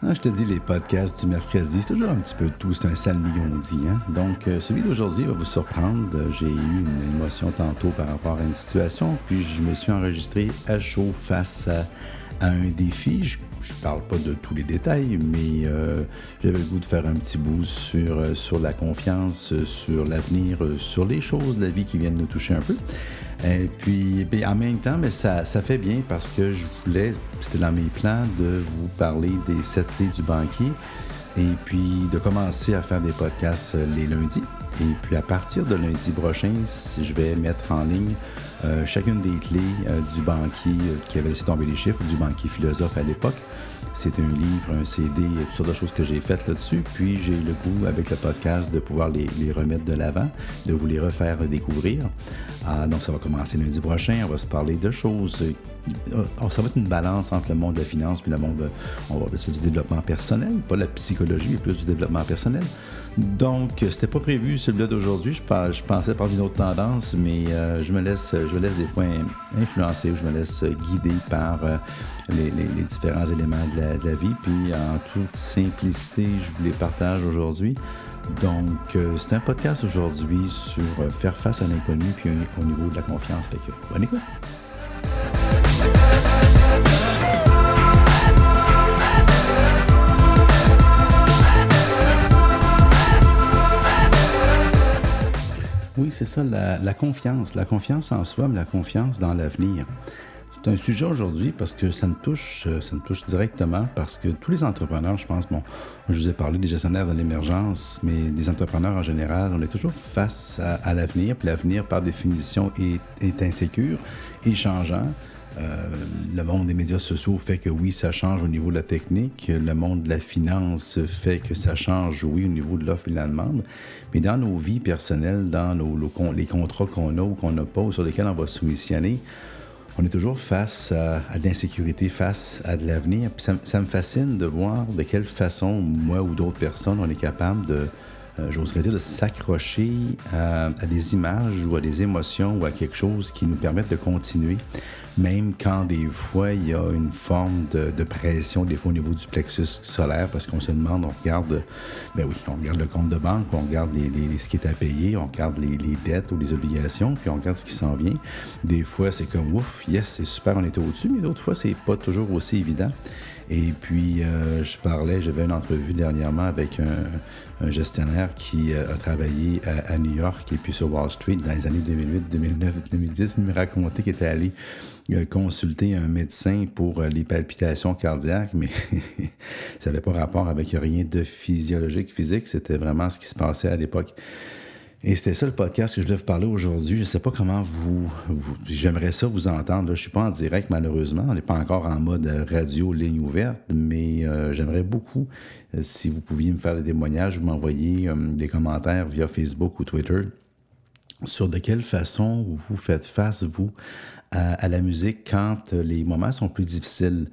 Ah, je te dis, les podcasts du mercredi, c'est toujours un petit peu tout, c'est un salmigondis. Hein? Donc, euh, celui d'aujourd'hui va vous surprendre. J'ai eu une émotion tantôt par rapport à une situation, puis je me suis enregistré à chaud face à, un défi. Je, ne parle pas de tous les détails, mais euh, j'avais le goût de faire un petit bout sur, euh, sur la confiance, sur l'avenir, sur les choses de la vie qui viennent nous toucher un peu. Et puis, en même temps, mais ça, fait bien parce que je voulais, c'était dans mes plans, de vous parler des sept clés du banquier et puis de commencer à faire des podcasts euh, les lundis. Et puis à partir de lundi prochain, je vais mettre en ligne euh, chacune des clés euh, du banquier qui avait laissé tomber les chiffres, du banquier philosophe à l'époque. C'est un livre, un CD, toutes sortes de choses que j'ai faites là-dessus. Puis j'ai le goût, avec le podcast, de pouvoir les, remettre de l'avant, de vous les refaire découvrir. Ah, donc ça va commencer lundi prochain. On va se parler de choses. Euh, oh, ça va être une balance entre le monde de la finance puis le monde, on va du développement personnel, pas la psychologie, mais plus du développement personnel. Donc, c'était pas prévu celui-là d'aujourd'hui. Je, pensais par une autre tendance, mais euh, je me laisse, je laisse des points influencer, je me laisse guider par euh, les, différents éléments de la, de la, vie. Puis, en toute simplicité, je vous les partage aujourd'hui. Donc, euh, c'est un podcast aujourd'hui sur faire face à l'inconnu puis au niveau de la confiance. Fait que, bonne écoute! Oui, c'est ça, la, confiance. La confiance en soi, mais la confiance dans l'avenir. C'est un sujet aujourd'hui parce que ça me touche, euh, ça me touche directement parce que tous les entrepreneurs, je pense, bon, je vous ai parlé des gestionnaires de l'émergence, mais des entrepreneurs en général, on est toujours face à, l'avenir, puis l'avenir, par définition, est, est insécure et changeant. Euh, le monde des médias sociaux fait que oui, ça change au niveau de la technique. Le monde de la finance fait que ça change, oui, au niveau de l'offre et de la demande. Mais dans nos vies personnelles, dans les contrats qu'on a ou qu'on n'a pas, ou sur lesquels on va soumissionner, on est toujours face à, de l'insécurité, face à de l'avenir. Ça, me fascine de voir de quelle façon, moi ou d'autres personnes, on est capable de, euh, j'oserais dire, de s'accrocher à, à, des images ou à des émotions ou à quelque chose qui nous permettent de continuer même quand des fois il y a une forme de, pression, des fois au niveau du plexus solaire, parce qu'on se demande, on regarde, ben oui, on regarde le compte de banque, on regarde les, ce qui est à payer, on regarde les, dettes ou les obligations, puis on regarde ce qui s'en vient. Des fois, c'est comme, ouf, yes, c'est super, on était au-dessus, mais d'autres fois, c'est pas toujours aussi évident. Et puis, euh, je parlais, j'avais une entrevue dernièrement avec un, gestionnaire qui euh, a travaillé à, New York et puis sur Wall Street dans les années 2008, 2009, 2010. Il me racontait qu'il était allé consulter un médecin pour les palpitations cardiaques, mais ça n'avait pas rapport avec rien de physiologique, physique. C'était vraiment ce qui se passait à l'époque. Et c'était ça le podcast que je voulais vous parler aujourd'hui. Je ne sais pas comment vous. J'aimerais ça vous entendre. Je ne suis pas en direct, malheureusement. On n'est pas encore en mode radio, ligne ouverte, mais euh, j'aimerais beaucoup euh, si vous pouviez me faire des témoignages ou m'envoyer euh, des commentaires via Facebook ou Twitter sur de quelle façon vous faites face, vous, à la musique quand les moments sont plus difficiles.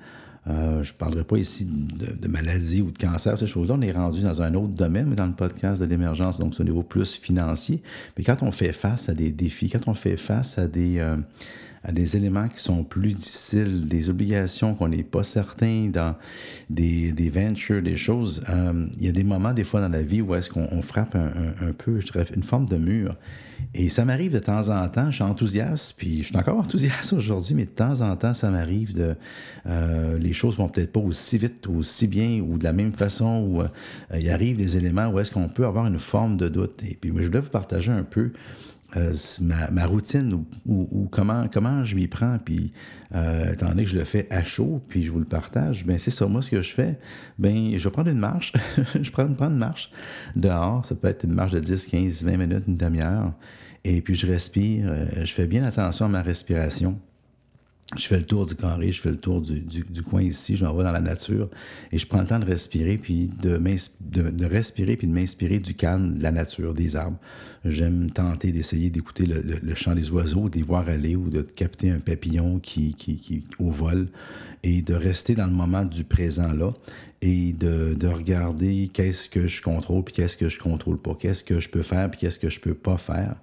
Euh, je ne parlerai pas ici de, maladie ou de cancer, ces choses-là. On est rendu dans un autre domaine, mais dans le podcast de l'émergence, donc au niveau plus financier. Mais quand on fait face à des défis, quand on fait face à des, euh, à des éléments qui sont plus difficiles, des obligations qu'on n'est pas certain dans des, des, ventures, des choses, euh, il y a des moments, des fois dans la vie, où est-ce qu'on frappe un, peu, je dirais, une forme de mur. Et ça m'arrive de temps en temps, je suis enthousiaste, puis je suis encore enthousiaste aujourd'hui, mais de temps en temps, ça m'arrive de... Euh, les choses vont peut-être pas aussi vite, aussi bien, ou de la même façon, où euh, il arrive des éléments où est-ce qu'on peut avoir une forme de doute. Et puis, je voulais vous partager un peu euh, ma, routine ou, comment, comment je m'y prends. Puis, étant donné que je le fais à chaud, puis je vous le partage, ben c'est ça. Moi, ce que je fais, ben je prendre une marche. je prends, prends une marche dehors. Ça peut être une marche de 10, 15, 20 minutes, une demi-heure. Et puis je respire, euh, je fais bien attention à ma respiration. Je fais le tour du carré, je fais le tour du, coin ici, je m'envoie dans la nature et je prends le temps de respirer, puis de, de, respirer, puis de m'inspirer du calme de la nature, des arbres. J'aime tenter d'essayer d'écouter le, chant des oiseaux, de les voir aller ou de capter un papillon qui, qui, qui, au vol et de rester dans le moment du présent là et de, de regarder qu'est-ce que je contrôle puis qu'est-ce que je contrôle pas, qu'est-ce que je peux faire puis qu'est-ce que je peux pas faire?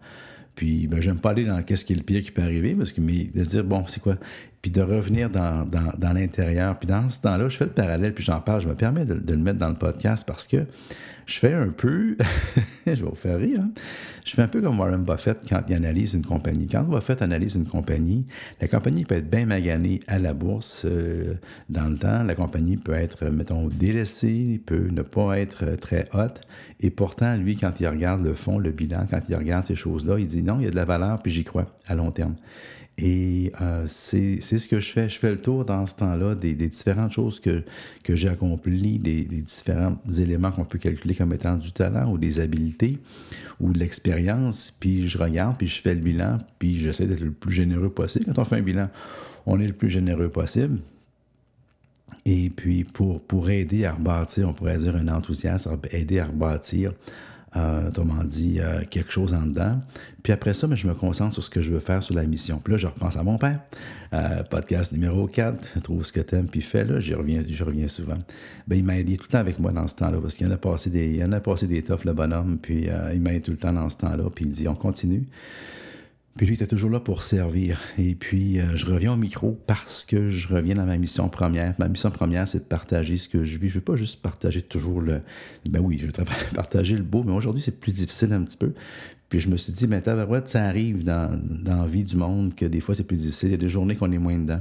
Puis, ben, j'aime pas aller dans qu'est-ce qui est le pire qui peut arriver, parce que, mais de dire, bon, c'est quoi? Puis de revenir dans, l'intérieur. Puis dans ce temps-là, je fais le parallèle, puis j'en parle, je me permets de, le mettre dans le podcast parce que je fais un peu, je vais vous faire rire, hein. je fais un peu comme Warren Buffett quand il analyse une compagnie. Quand Buffett analyse une compagnie, la compagnie peut être bien maganée à la bourse euh, dans le temps. La compagnie peut être, mettons, délaissée, peut ne pas être très haute. Et pourtant, lui, quand il regarde le fond, le bilan, quand il regarde ces choses-là, il dit non, il y a de la valeur, puis j'y crois à long terme. Et euh, c'est ce que je fais. Je fais le tour dans ce temps-là des, différentes choses que, que j'ai accomplies, des, différents éléments qu'on peut calculer comme étant du talent ou des habiletés ou de l'expérience. Puis je regarde, puis je fais le bilan, puis j'essaie d'être le plus généreux possible. Quand on fait un bilan, on est le plus généreux possible. Et puis pour, pour aider à rebâtir, on pourrait dire un enthousiasme, aider à rebâtir euh, autrement dit, euh, quelque chose en dedans. Puis après ça, mais je me concentre sur ce que je veux faire sur la mission. Puis là, je repense à mon père. Euh, podcast numéro 4, trouve ce que t'aimes, puis fais, là, j'y reviens, je reviens souvent. Ben, il m'a aidé tout le temps avec moi dans ce temps-là, parce qu'il en a passé des, il en a passé des toughs, le bonhomme, puis il m'a aidé tout le temps dans ce temps-là, puis il dit, on continue. Puis lui, était toujours là pour servir. Et puis, euh, je reviens au micro parce que je reviens dans ma mission première. Ma mission première, c'est de partager ce que je vis. Je ne veux pas juste partager toujours le... Ben oui, je veux partager le beau, mais aujourd'hui, c'est plus difficile un petit peu. Puis je me suis dit, ben tabarouette, ça arrive dans, dans la vie du monde que des fois, c'est plus difficile. Il y a des journées qu'on est moins dedans.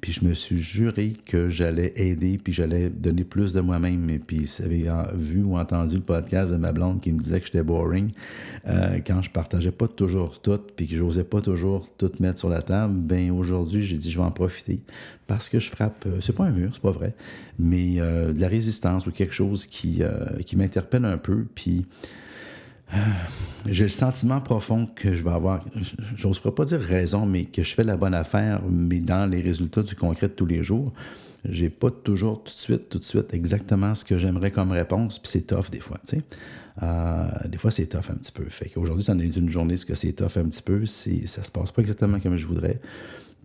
Puis je me suis juré que j'allais aider, puis j'allais donner plus de moi-même. Et puis, vous avez vu ou entendu le podcast de ma blonde qui me disait que j'étais boring euh, quand je partageais pas toujours tout, puis que j'osais pas toujours tout mettre sur la table. Ben aujourd'hui, j'ai dit je vais en profiter parce que je frappe. Euh, c'est pas un mur, c'est pas vrai, mais euh, de la résistance ou quelque chose qui, qui m'interpelle un peu. Puis euh, j'ai le sentiment profond que je vais avoir, j'ose pas dire raison, mais que je fais la bonne affaire, mais dans les résultats du concret de tous les jours, j'ai pas toujours tout de suite, tout de suite exactement ce que j'aimerais comme réponse, puis c'est tough des fois, tu sais. Euh, des fois, c'est tough un petit peu. Fait qu'aujourd'hui, ça en est une journée, ce que c'est tough un petit peu, ça se passe pas exactement comme je voudrais.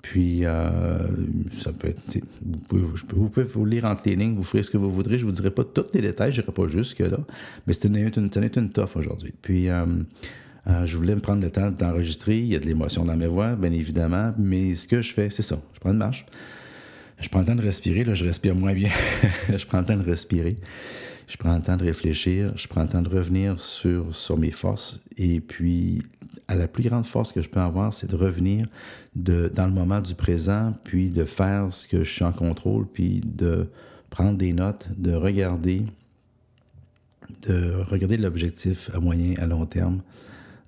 Puis, euh, ça peut être. Vous pouvez, vous lire entre les lignes, vous ferez ce que vous voudrez. Je ne vous dirai pas tous les détails, je n'irai pas jusque-là. Mais c'était une, une, une toffe aujourd'hui. Puis, euh, euh, je voulais me prendre le temps d'enregistrer. Il y a de l'émotion dans mes voix, bien évidemment. Mais ce que je fais, c'est ça. Je prends une marche. Je prends le temps de respirer. Là, je respire moins bien. je prends le temps de respirer. Je prends le temps de réfléchir. Je prends le temps de revenir sur, sur mes forces. Et puis, à la plus grande force que je peux avoir, c'est de revenir de, dans le moment du présent, puis de faire ce que je suis en contrôle, puis de prendre des notes, de regarder, de regarder l'objectif à moyen, à long terme,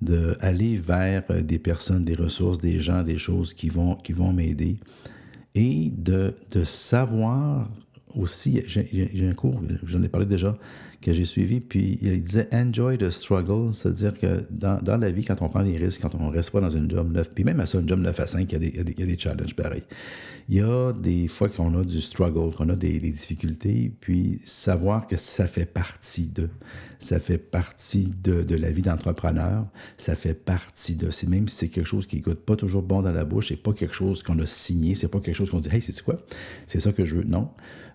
d'aller vers des personnes, des ressources, des gens, des choses qui vont, qui vont m'aider, et de, savoir aussi, j'ai un cours, j'en ai parlé déjà, que j'ai suivi, puis il disait Enjoy the struggle, c'est-à-dire que dans, dans, la vie, quand on prend des risques, quand on reste pas dans une job 9, puis même à ça, une job 9 à 5, il y a des, il y a des, challenges pareils. Il y a des fois qu'on a du struggle, qu'on a des, des, difficultés, puis savoir que ça fait partie de, ça fait partie de, de la vie d'entrepreneur, ça fait partie de, même si c'est quelque chose qui goûte pas toujours bon dans la bouche, c'est pas quelque chose qu'on a signé, c'est pas quelque chose qu'on dit, hey, c'est quoi? C'est ça que je veux? Non.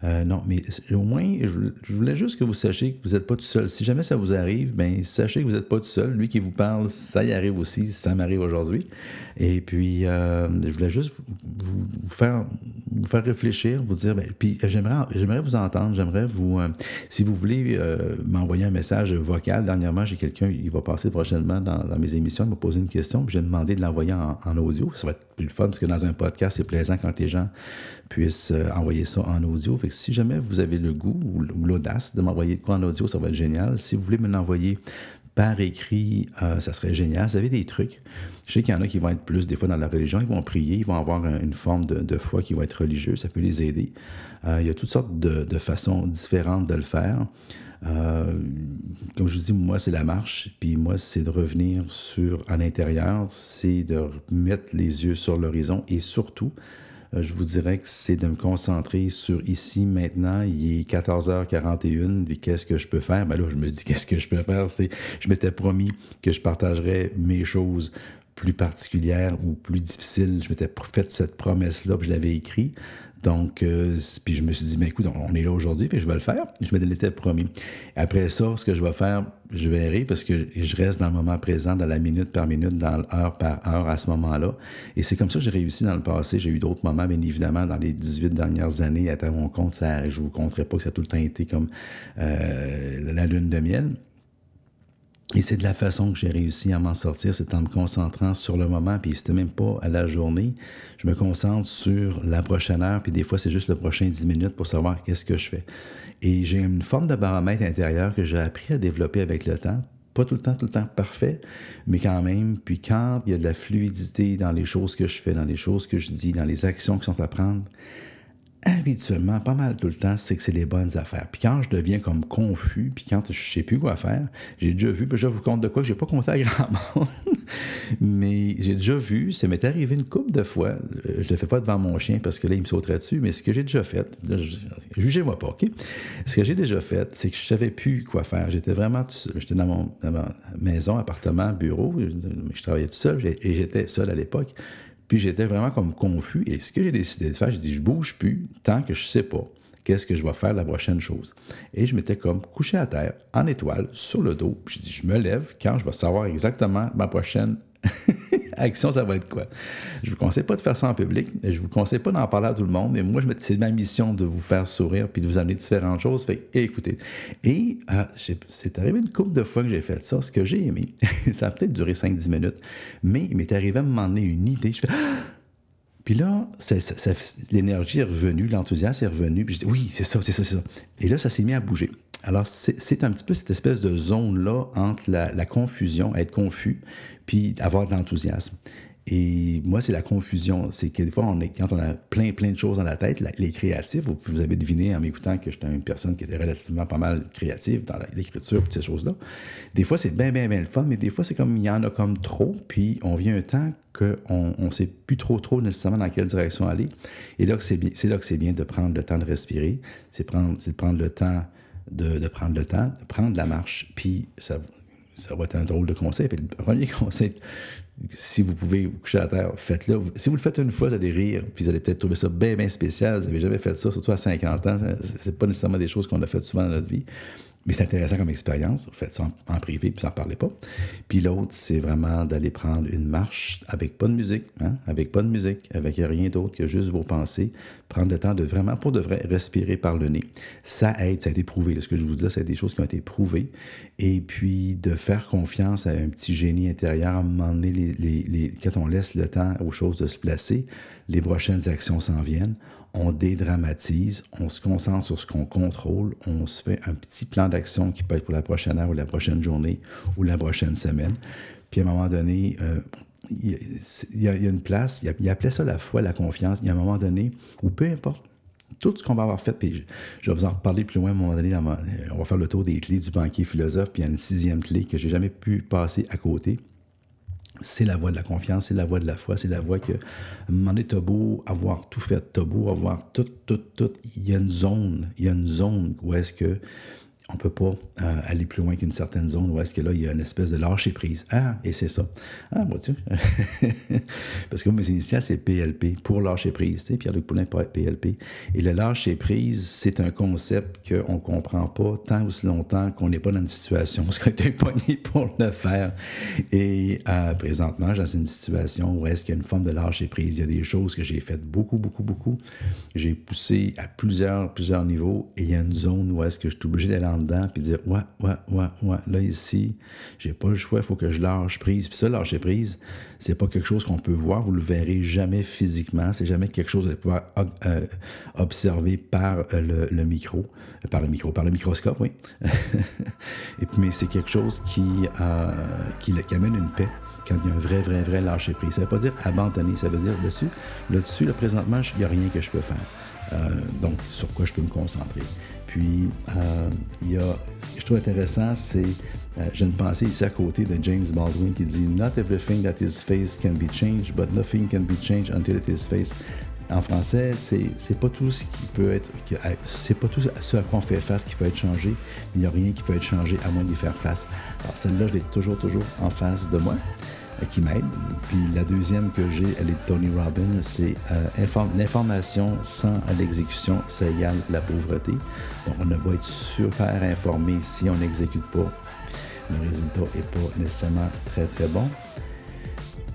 Euh, non, mais au moins, je, voulais juste que vous sachiez vous n'êtes pas tout seul. Si jamais ça vous arrive, ben sachez que vous n'êtes pas tout seul. Lui qui vous parle, ça y arrive aussi, ça m'arrive aujourd'hui. Et puis, euh, je voulais juste vous, faire, vous faire réfléchir, vous dire, ben, puis j'aimerais, j'aimerais vous entendre, j'aimerais vous, euh, si vous voulez m'envoyer un message vocal, dernièrement, j'ai quelqu'un, il va passer prochainement dans, mes émissions, il m'a posé une question, puis j'ai demandé de l'envoyer en, en, audio. Ça va être plus fun, parce que dans un podcast, c'est plaisant quand les gens puissent envoyer ça en audio si jamais vous avez le goût ou l'audace de m'envoyer de quoi en audio, ça va être génial. Si vous voulez me l'envoyer par écrit, euh, ça serait génial. Vous avez des trucs? Je sais qu'il y en a qui vont être plus des fois dans la religion, ils vont prier, ils vont avoir une forme de, foi qui va être religieuse, ça peut les aider. Euh, il y a toutes sortes de, façons différentes de le faire. Euh, comme je vous dis, moi, c'est la marche, puis moi, c'est de revenir sur à l'intérieur, c'est de mettre les yeux sur l'horizon et surtout, euh, je vous dirais que c'est de me concentrer sur ici, maintenant. Il est 14h41, puis qu'est-ce que je peux faire? Ben là, je me dis, qu'est-ce que je peux faire? C'est, je m'étais promis que je partagerais mes choses plus particulières ou plus difficiles. Je m'étais fait cette promesse-là, puis je l'avais écrit. Donc, euh, puis je me suis dit, mais écoute, on est là aujourd'hui, je vais le faire. Je me l'étais promis. Après ça, ce que je vais faire, je verrai parce que je reste dans le moment présent, dans la minute par minute, dans l'heure par heure à ce moment-là. Et c'est comme ça que j'ai réussi dans le passé. J'ai eu d'autres moments, bien évidemment, dans les 18 dernières années, à mon compte, ça, je vous compterai pas que ça a tout le temps été comme euh, la lune de miel. Et c'est de la façon que j'ai réussi à m'en sortir, c'est en me concentrant sur le moment, puis c'était même pas à la journée. Je me concentre sur la prochaine heure, puis des fois, c'est juste le prochain 10 minutes pour savoir qu'est-ce que je fais. Et j'ai une forme de baromètre intérieur que j'ai appris à développer avec le temps. Pas tout le temps, tout le temps parfait, mais quand même. Puis quand il y a de la fluidité dans les choses que je fais, dans les choses que je dis, dans les actions qui sont à prendre, habituellement, pas mal tout le temps, c'est que c'est les bonnes affaires. Puis quand je deviens comme confus, puis quand je sais plus quoi faire, j'ai déjà vu, je vous compte de quoi que j'ai pas compté à grand monde, mais j'ai déjà vu, ça m'est arrivé une couple de fois, euh, je le fais pas devant mon chien parce que là, il me sauterait dessus, mais ce que j'ai déjà fait, jugez-moi pas, OK? Ce que j'ai déjà fait, c'est que je savais plus quoi faire. J'étais vraiment tout seul. J'étais dans ma maison, appartement, bureau, je travaillais tout seul, et j'étais seul à l'époque. Puis j'étais vraiment comme confus. Et ce que j'ai décidé de faire, j'ai dit, je bouge plus tant que je sais pas qu'est-ce que je vais faire la prochaine chose. Et je m'étais comme couché à terre, en étoile, sur le dos. Puis je dis, je me lève quand je vais savoir exactement ma prochaine action, ça va être quoi? Je vous conseille pas de faire ça en public. Je vous conseille pas d'en parler à tout le monde. Mais moi, c'est ma mission de vous faire sourire puis de vous amener différentes choses. Fait écoutez. Et euh, c'est arrivé une couple de fois que j'ai fait ça. Ce que j'ai aimé, ça a peut-être duré 5-10 minutes, mais il m'est arrivé à m'emmener une idée. Je fais Puis là, l'énergie est revenue, l'enthousiasme est revenu. Puis je dis, oui, c'est ça, c'est ça, c'est ça. Et là, ça s'est mis à bouger. Alors, c'est un petit peu cette espèce de zone-là entre la, confusion, être confus, puis avoir de l'enthousiasme. Et moi, c'est la confusion. C'est que des fois, on est, quand on a plein, plein de choses dans la tête, les créatifs, vous, avez deviné en m'écoutant que j'étais une personne qui était relativement pas mal créative dans l'écriture et ces choses-là. Des fois, c'est bien, bien, bien le fun, mais des fois, c'est comme il y en a comme trop, puis on vient un temps qu'on ne sait plus trop, trop nécessairement dans quelle direction aller. Et là, c'est là que c'est bien de prendre le temps de respirer, c'est de prendre le temps de, prendre le temps, de prendre la marche, puis ça, ça va être un drôle de conseil. le premier conseil, si vous pouvez vous coucher à terre, faites-le. Si vous le faites une fois, vous allez rire, puis vous allez peut-être trouver ça bien, bien spécial. Vous n'avez jamais fait ça, surtout à 50 ans. C'est pas nécessairement des choses qu'on a faites souvent dans notre vie. Mais c'est intéressant comme expérience. Vous faites ça en, privé, puis vous n'en parlez pas. Puis l'autre, c'est vraiment d'aller prendre une marche avec pas de musique, hein? avec pas de musique, avec rien d'autre que juste vos pensées. Prendre le temps de vraiment, pour de vrai, respirer par le nez. Ça aide, ça a été prouvé. Ce que je vous dis, c'est des choses qui ont été prouvées. Et puis de faire confiance à un petit génie intérieur, à un moment donné, quand on laisse le temps aux choses de se placer, les prochaines actions s'en viennent on dédramatise, on se concentre sur ce qu'on contrôle, on se fait un petit plan d'action qui peut être pour la prochaine heure ou la prochaine journée ou la prochaine semaine. Puis à un moment donné, euh, il, y a, une place, il, ça la foi, la confiance. Il y a un moment donné où peu importe tout ce qu'on va avoir fait, puis je, vais vous en reparler plus loin à un moment donné, on va faire le tour des clés du banquier philosophe, puis il y a une sixième clé que j'ai jamais pu passer à côté c'est la voie de la confiance, c'est la voie de la foi, c'est la voie que, donné, t'as beau avoir tout fait, t'as beau avoir tout, tout, tout, il y a une zone, il y a une zone où est-ce que on ne peut pas euh, aller plus loin qu'une certaine zone où est-ce que là, il y a une espèce de lâcher prise. Ah, et c'est ça. Ah, moi, tu Parce que mes initiales, c'est PLP, pour lâcher prise. Tu sais, Pierre-Luc Poulin, PLP. Et le lâcher prise, c'est un concept qu'on ne comprend pas tant aussi longtemps qu'on n'est pas dans une situation où on est pogné pour le faire. Et euh, présentement, j'ai une situation où est-ce qu'il y a une forme de lâcher prise. Il y a des choses que j'ai faites beaucoup, beaucoup, beaucoup. J'ai poussé à plusieurs, plusieurs niveaux et il y a une zone où est-ce que je suis obligé d'aller en dedans, puis dire Ouais, ouais, ouais, ouais, là ici, j'ai pas le choix, il faut que je lâche prise. Puis ça, lâcher prise, c'est pas quelque chose qu'on peut voir, vous le verrez jamais physiquement, c'est jamais quelque chose allez pouvoir euh, observer par euh, le, micro, euh, par le micro, par le microscope, oui. Et puis, mais c'est quelque chose qui, qui, qui amène une paix quand il y a un vrai, vrai, vrai lâcher prise. Ça ne veut pas dire abandonner, ça veut dire dessus, là-dessus, là, présentement, il n'y a rien que je peux faire. donc, sur quoi je peux me concentrer. Puis, euh, il y a, ce que je trouve intéressant, c'est, euh, j'ai une pensée ici à côté de James Baldwin qui dit Not everything that is faced can be changed, but nothing can be changed until it is faced. En français, c'est pas tout ce qui peut être, c'est pas tout ce à quoi on fait face qui peut être changé. Il n'y a rien qui peut être changé à moins d'y faire face. Alors celle-là, je l'ai toujours, toujours en face de moi. Qui m'aide. Puis la deuxième que j'ai, elle est de Tony Robbins, c'est l'information sans l'exécution, ça égale la pauvreté. Donc on ne va être super informé si on n'exécute pas. Le résultat n'est pas nécessairement très très bon.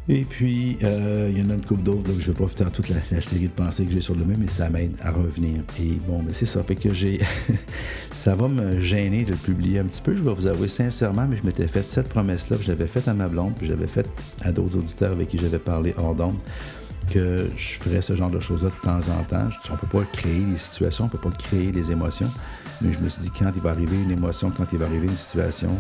Et puis, euh, il y en a une couple d'autres, je ne vais pas faire toute la, série de pensées que j'ai sur le même, mais ça m'aide à revenir. Et bon, mais ben, c'est ça. Fait que j'ai. ça va me gêner de le publier un petit peu, je vais vous avouer sincèrement, mais je m'étais fait cette promesse-là, que j'avais faite à ma blonde, puis j'avais faite à d'autres auditeurs avec qui j'avais parlé hors d'onde, que je ferais ce genre de choses-là de temps en temps. On ne peut pas créer les situations, on ne peut pas créer les émotions, mais je me suis dit, quand il va arriver une émotion, quand il va arriver une situation,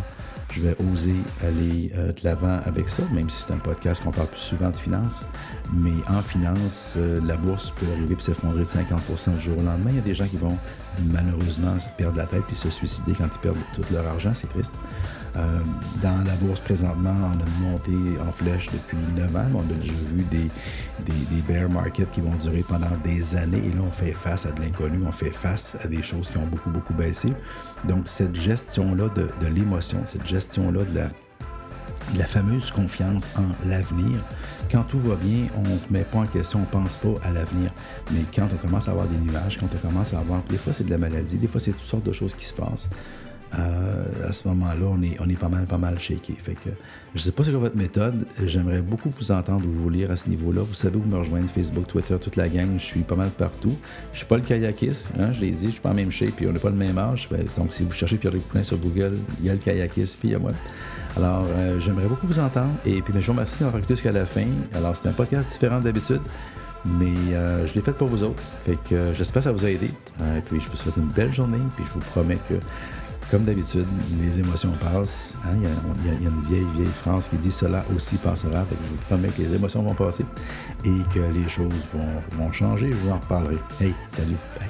je vais oser aller euh, de l'avant avec ça, même si c'est un podcast qu'on parle plus souvent de finances. Mais en finance, euh, la bourse peut arriver et s'effondrer de 50% du jour au lendemain. Il y a des gens qui vont malheureusement perdre la tête puis se suicider quand ils perdent tout leur argent. C'est triste. Euh, dans la bourse, présentement, on a une montée en flèche depuis 9 ans. On a déjà vu des, des, bear markets qui vont durer pendant des années. Et là, on fait face à de l'inconnu. On fait face à des choses qui ont beaucoup, beaucoup baissé. Donc, cette gestion-là de, de l'émotion, cette de la, la fameuse confiance en l'avenir. Quand tout va bien, on ne met pas en question, on ne pense pas à l'avenir. Mais quand on commence à avoir des nuages, quand on commence à avoir, des fois c'est de la maladie, des fois c'est toutes sortes de choses qui se passent. Euh, à ce moment-là, on est, on est pas mal, pas mal shaké. Fait que je sais pas c'est quoi votre méthode. J'aimerais beaucoup vous entendre ou vous lire à ce niveau-là. Vous savez où me rejoindre, Facebook, Twitter, toute la gang. Je suis pas mal partout. Je suis pas le kayakiste, hein, je l'ai dit, je suis pas en même shape, puis on n'a pas le même âge. Ben, donc, si vous cherchez Pierre Poulin sur Google, il y a le kayakiste, puis il y a moi. Alors, euh, j'aimerais beaucoup vous entendre. Et puis, ben, je vous remercie d'avoir écouté jusqu'à la fin. Alors, c'est un podcast différent d'habitude. Mais euh, je l'ai fait pour vous autres. Fait que j'espère que ça vous a aidé. et puis je vous souhaite une belle journée. Puis je vous promets que comme d'habitude, les émotions passent. Hein. Il, y a, une vieille, vieille France qui dit cela aussi passera. je vous promets que les émotions vont passer et que les choses vont, vont changer. Je vous en reparlerai. Hey, salut, bye.